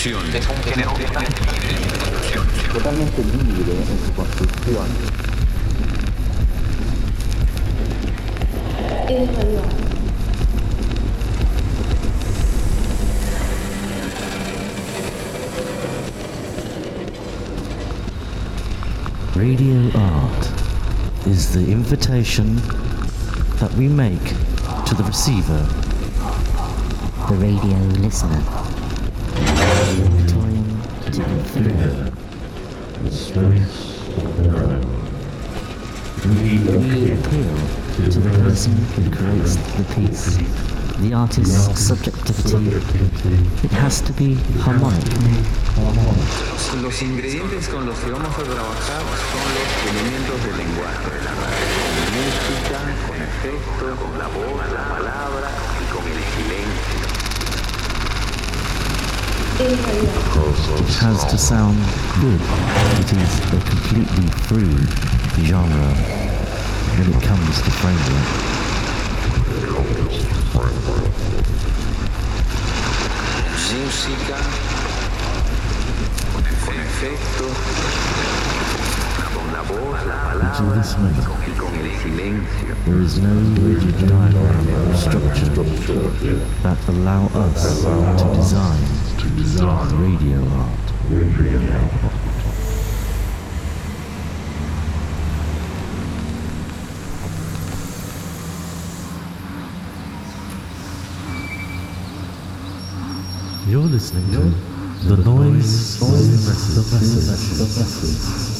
construcción. Es un género totalmente libre en eh, su construcción. totalmente libre en su construcción. Es radio. Radio art is the invitation that we make to the receiver, the radio listener. Time to influence. We appeal to the person who creates the piece, the artist's subjectivity. It has to be harmonic. Los ingredientes con los que vamos a trabajar son los elementos del lenguaje de la música, con efectos, con la voz, la palabra y con el silencio. Es radio. It has to sound good. It is a completely free genre when it comes to framework. Música, con efectos, con la voz, Until this moment, con el silencio. there is no rigid diagram or structure that allow us to design to Bizarre Radio. Radio. You're listening to The Noise, the noise, the noise, the noise, the noise.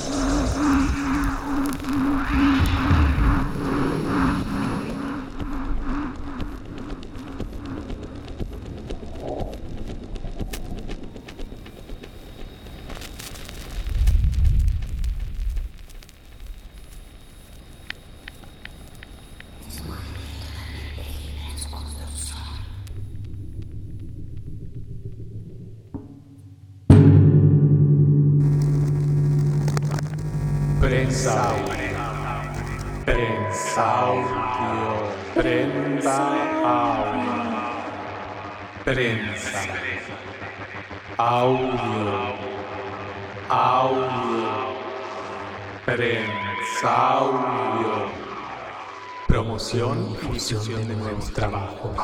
Prensa audio. Prensa audio. Prensa audio. Audio. Audio. Prensa audio. Promoción y difusión de nuevos trabajos.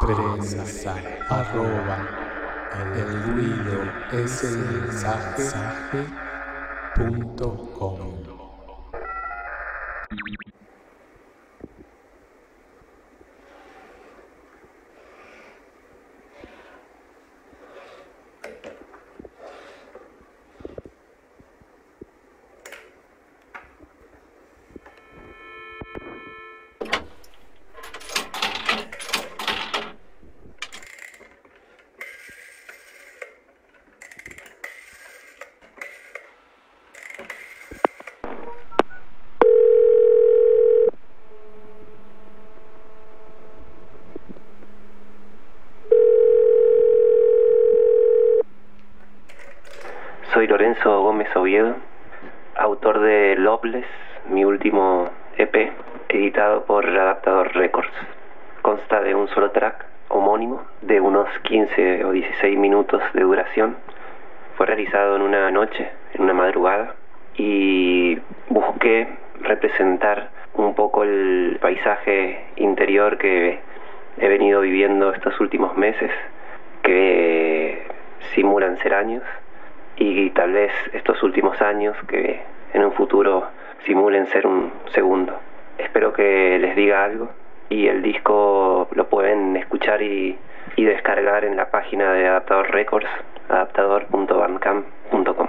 Prensa. Arroba. El ruido es el mensaje. Punto Oviedo, autor de Loveless, mi último EP, editado por Adaptador Records. Consta de un solo track homónimo de unos 15 o 16 minutos de duración. Fue realizado en una noche, en una madrugada, y busqué representar un poco el paisaje interior que he venido viviendo estos últimos meses, que simulan ser años, y tal vez estos últimos años que en un futuro simulen ser un segundo. Espero que les diga algo y el disco lo pueden escuchar y, y descargar en la página de Adaptador Records, adaptador.bandcamp.com.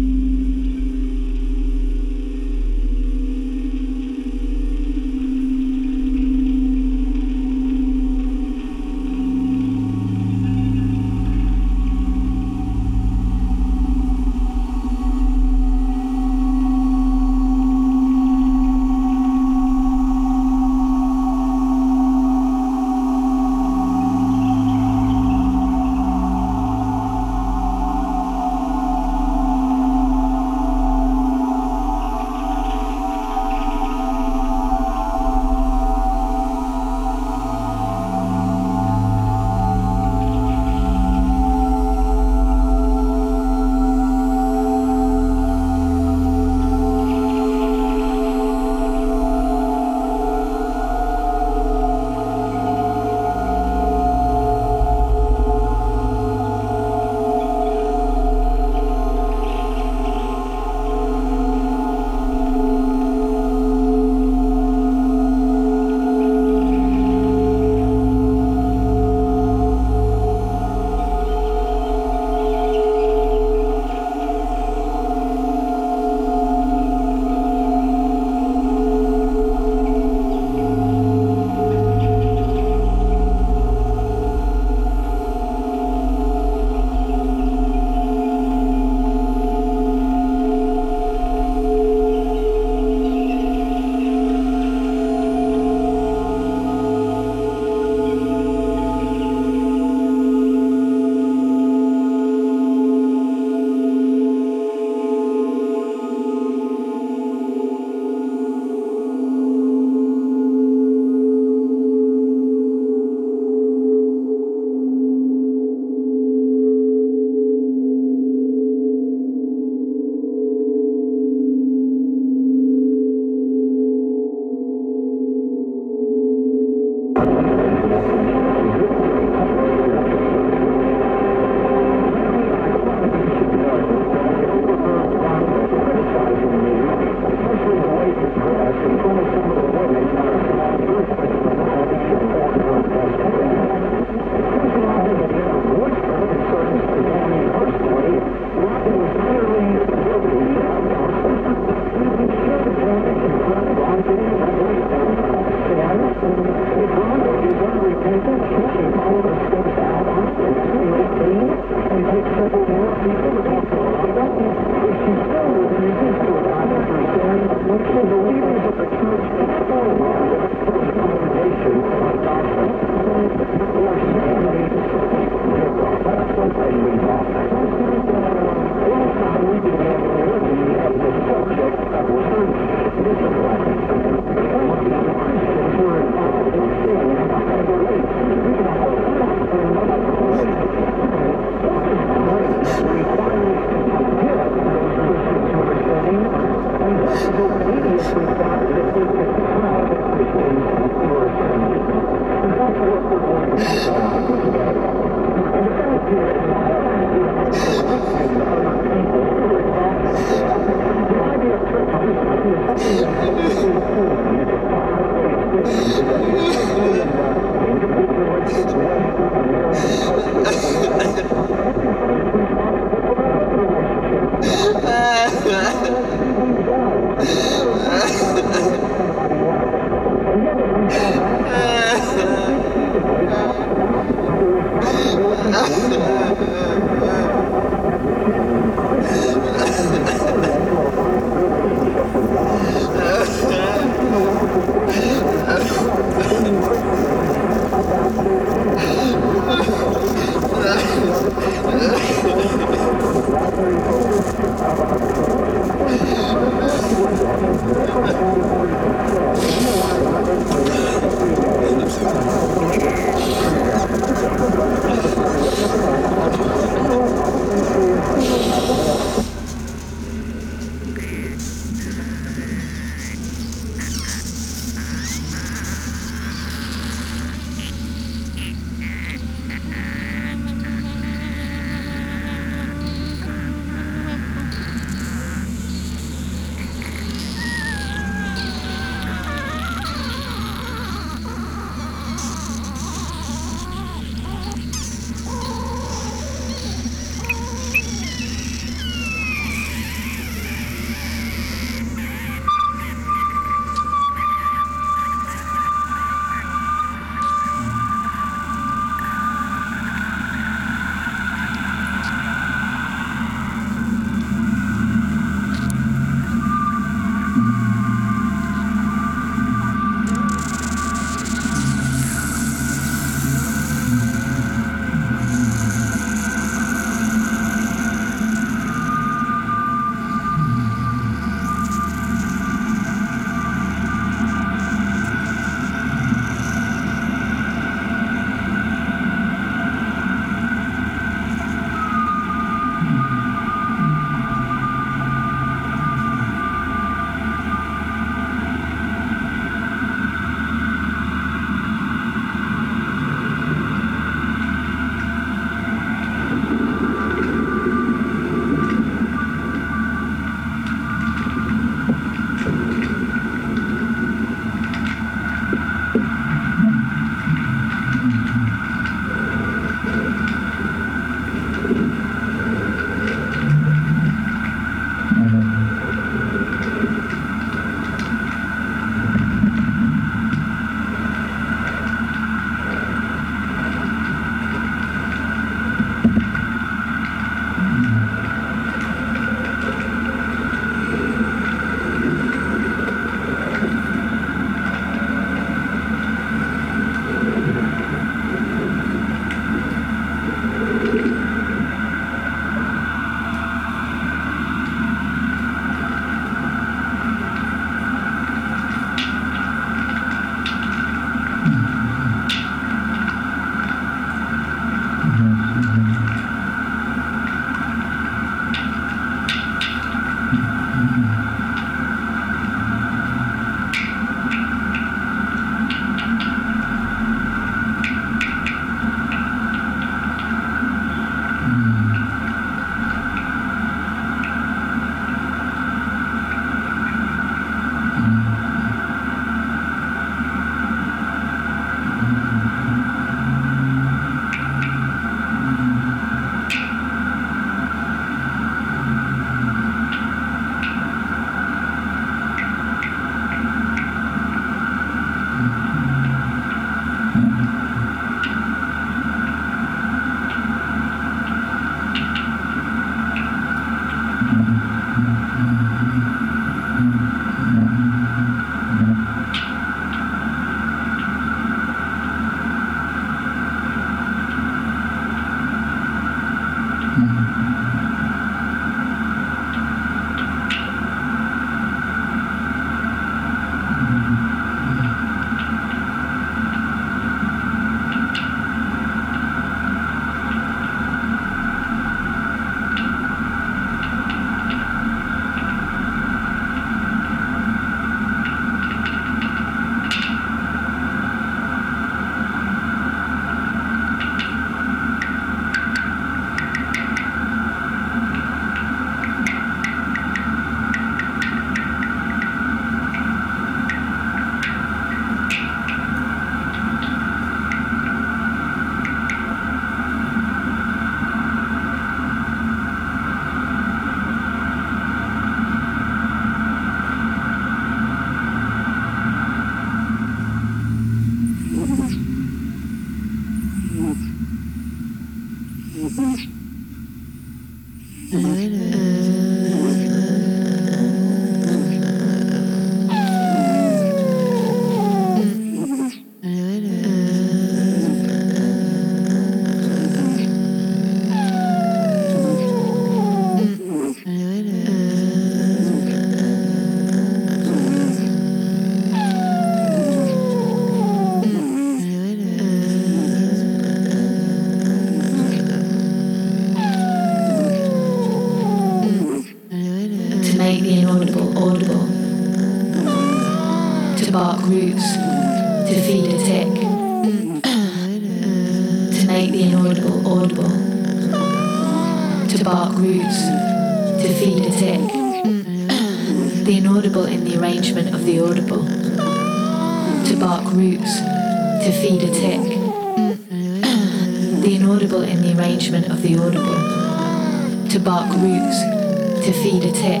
To feed a tick.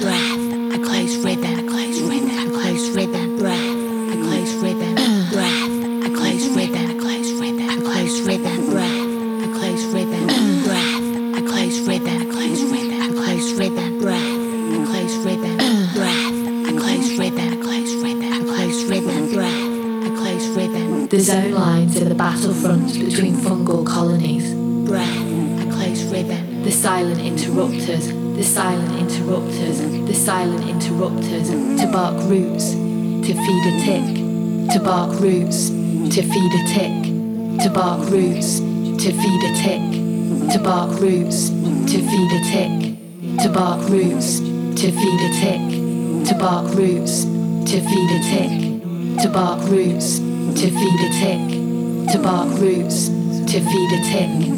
breath, a close rhythm, a close rhythm, a close rhythm, breath, a close rhythm, breath, a close rhythm, a close rhythm, a close rhythm, breath, a close rhythm, breath, a close rhythm, a close rhythm, a close rhythm, breath, a close rhythm, breath, a close rhythm, a close rhythm, a close rhythm, breath, a close rhythm, The zone lines are the battlefronts between fungal colonies. Silent interrupters, the silent interrupters, the silent interrupters, to bark roots, to feed a tick, to bark roots, to feed a tick, to bark roots, to feed a tick, to bark roots, to feed a tick, to bark roots, to feed a tick, to bark roots, to feed a tick, to bark roots, to feed a tick, to bark roots, to feed a tick.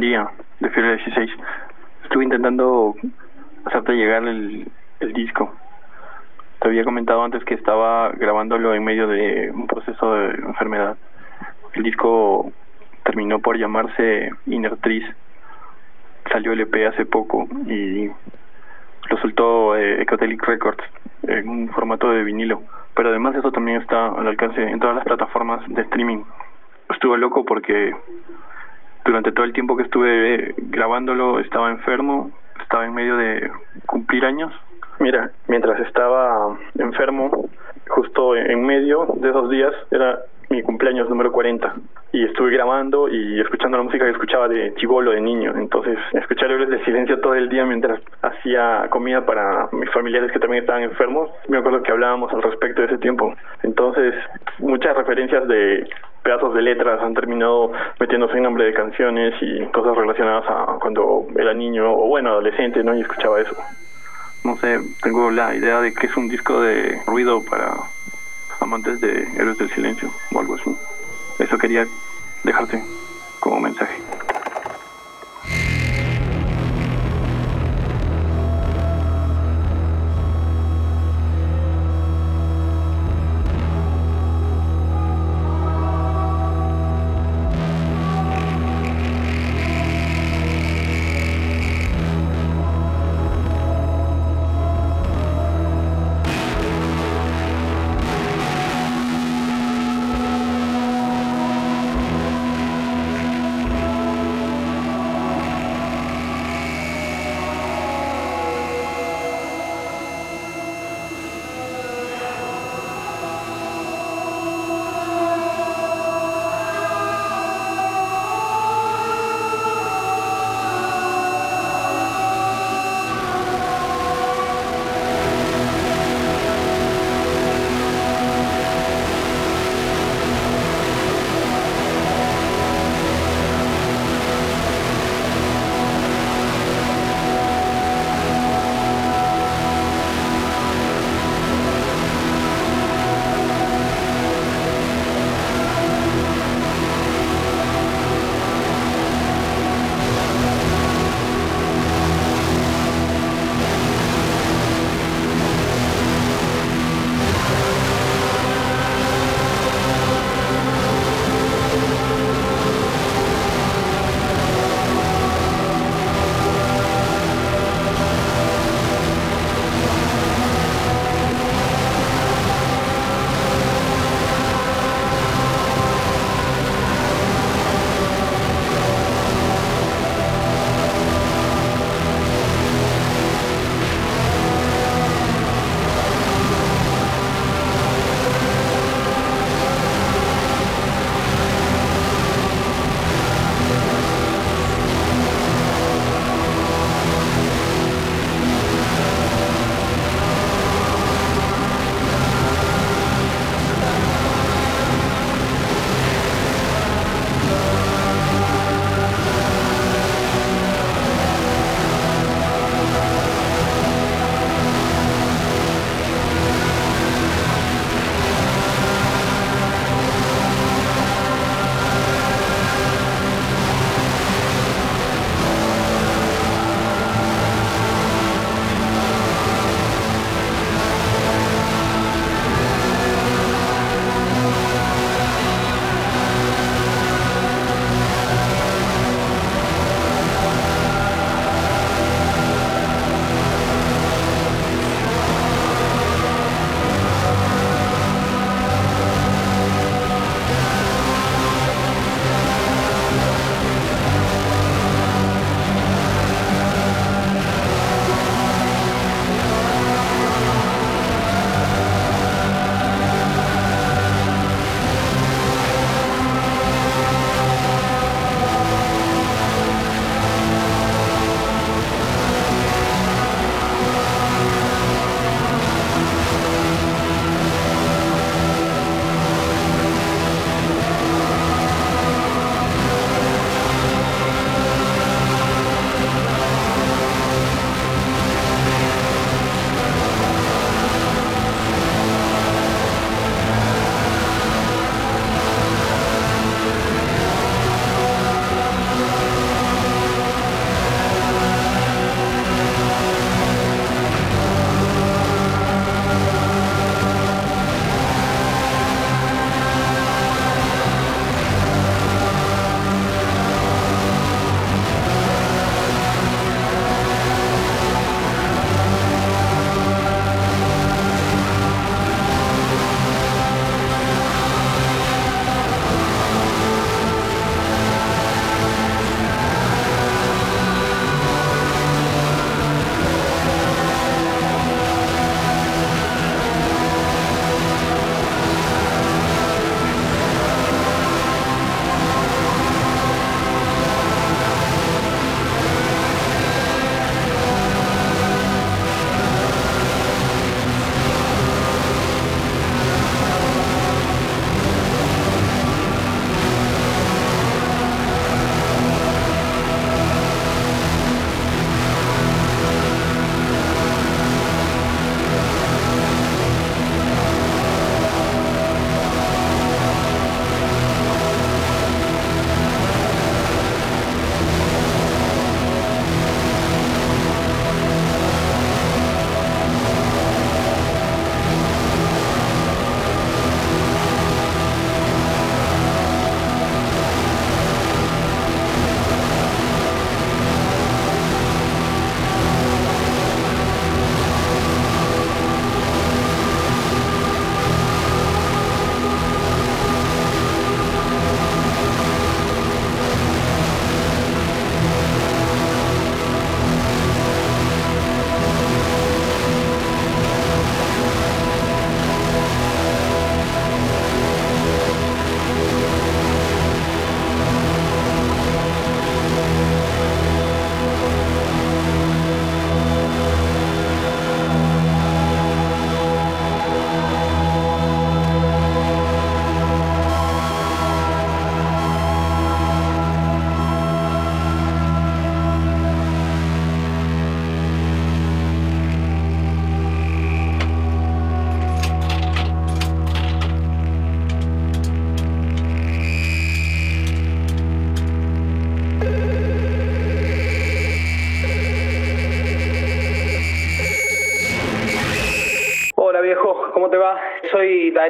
De Febrero 16. Estuve intentando hacerte llegar el, disco. Te había comentado antes que estaba grabándolo en medio de un proceso de enfermedad. El disco terminó por llamarse Inertriz. Salió el EP hace poco y lo soltó eh, Records en un formato de vinilo. Pero además eso también está al alcance en todas las plataformas de streaming. Estuve loco porque durante todo el tiempo que estuve eh, grabándolo estaba enfermo, estaba en medio de cumplir años. Mira, mientras estaba enfermo, justo en medio de esos días era mi cumpleaños número 40 y estuve grabando y escuchando la música que escuchaba de chivolo, de niño. Entonces, escuchar héroes de silencio todo el día mientras hacía comida para mis familiares que también estaban enfermos. Me acuerdo que hablábamos al respecto de ese tiempo. Entonces, muchas referencias de pedazos de letras han terminado metiéndose en nombre de canciones y cosas relacionadas a cuando era niño o bueno, adolescente, ¿no? Y escuchaba eso. No sé, tengo la idea de que es un disco de ruido para amantes de Héroes del Silencio o algo así. Eso quería dejarte como mensaje.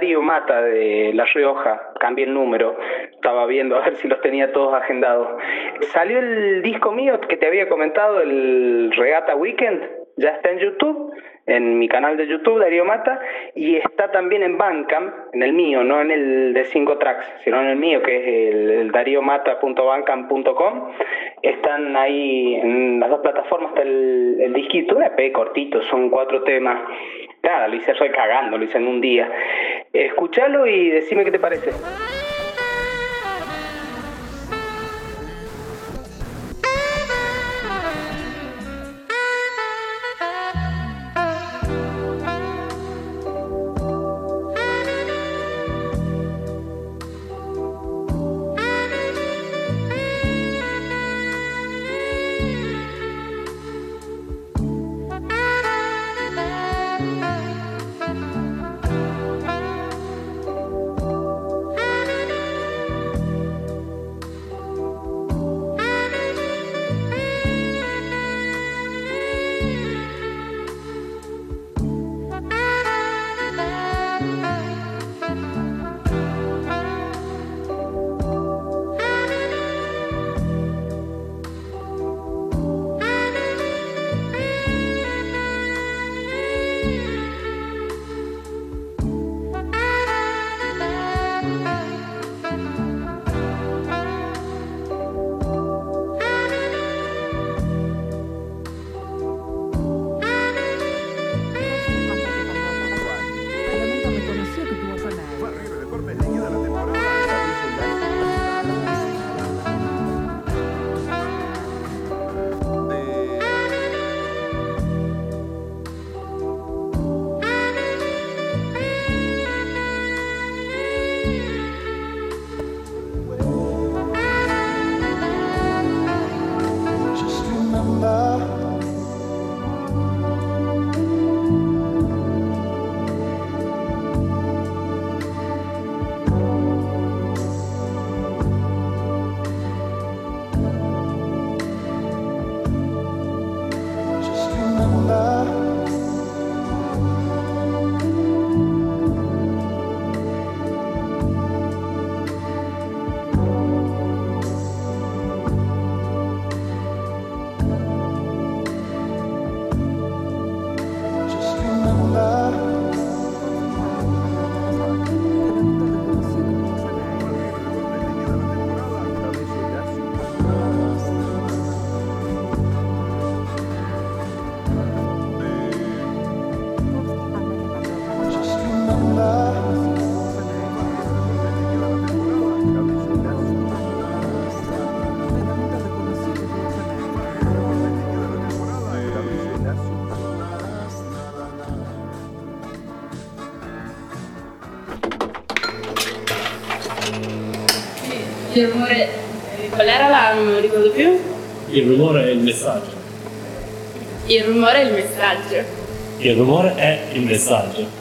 Darío Mata de La Rioja. Cambié el número. Estaba viendo a ver si los tenía todos agendados. Salió el disco mío que te había comentado, el Regata Weekend. Ya está en YouTube, en mi canal de YouTube, Darío Mata, y está también en Bandcamp, en el mío, no en el de cinco tracks, sino en el mío, que es el, el dariomata.bandcamp.com. Están ahí en las dos plataformas, está el, el disquito, un EP cortito, son cuatro temas. Nada, lo hice recagando, lo hice en un día. Escuchalo y decime qué te parece. Il rumore. Qual era la. non me lo ricordo più? Il rumore è il messaggio. Il rumore è il messaggio. Il rumore è il messaggio.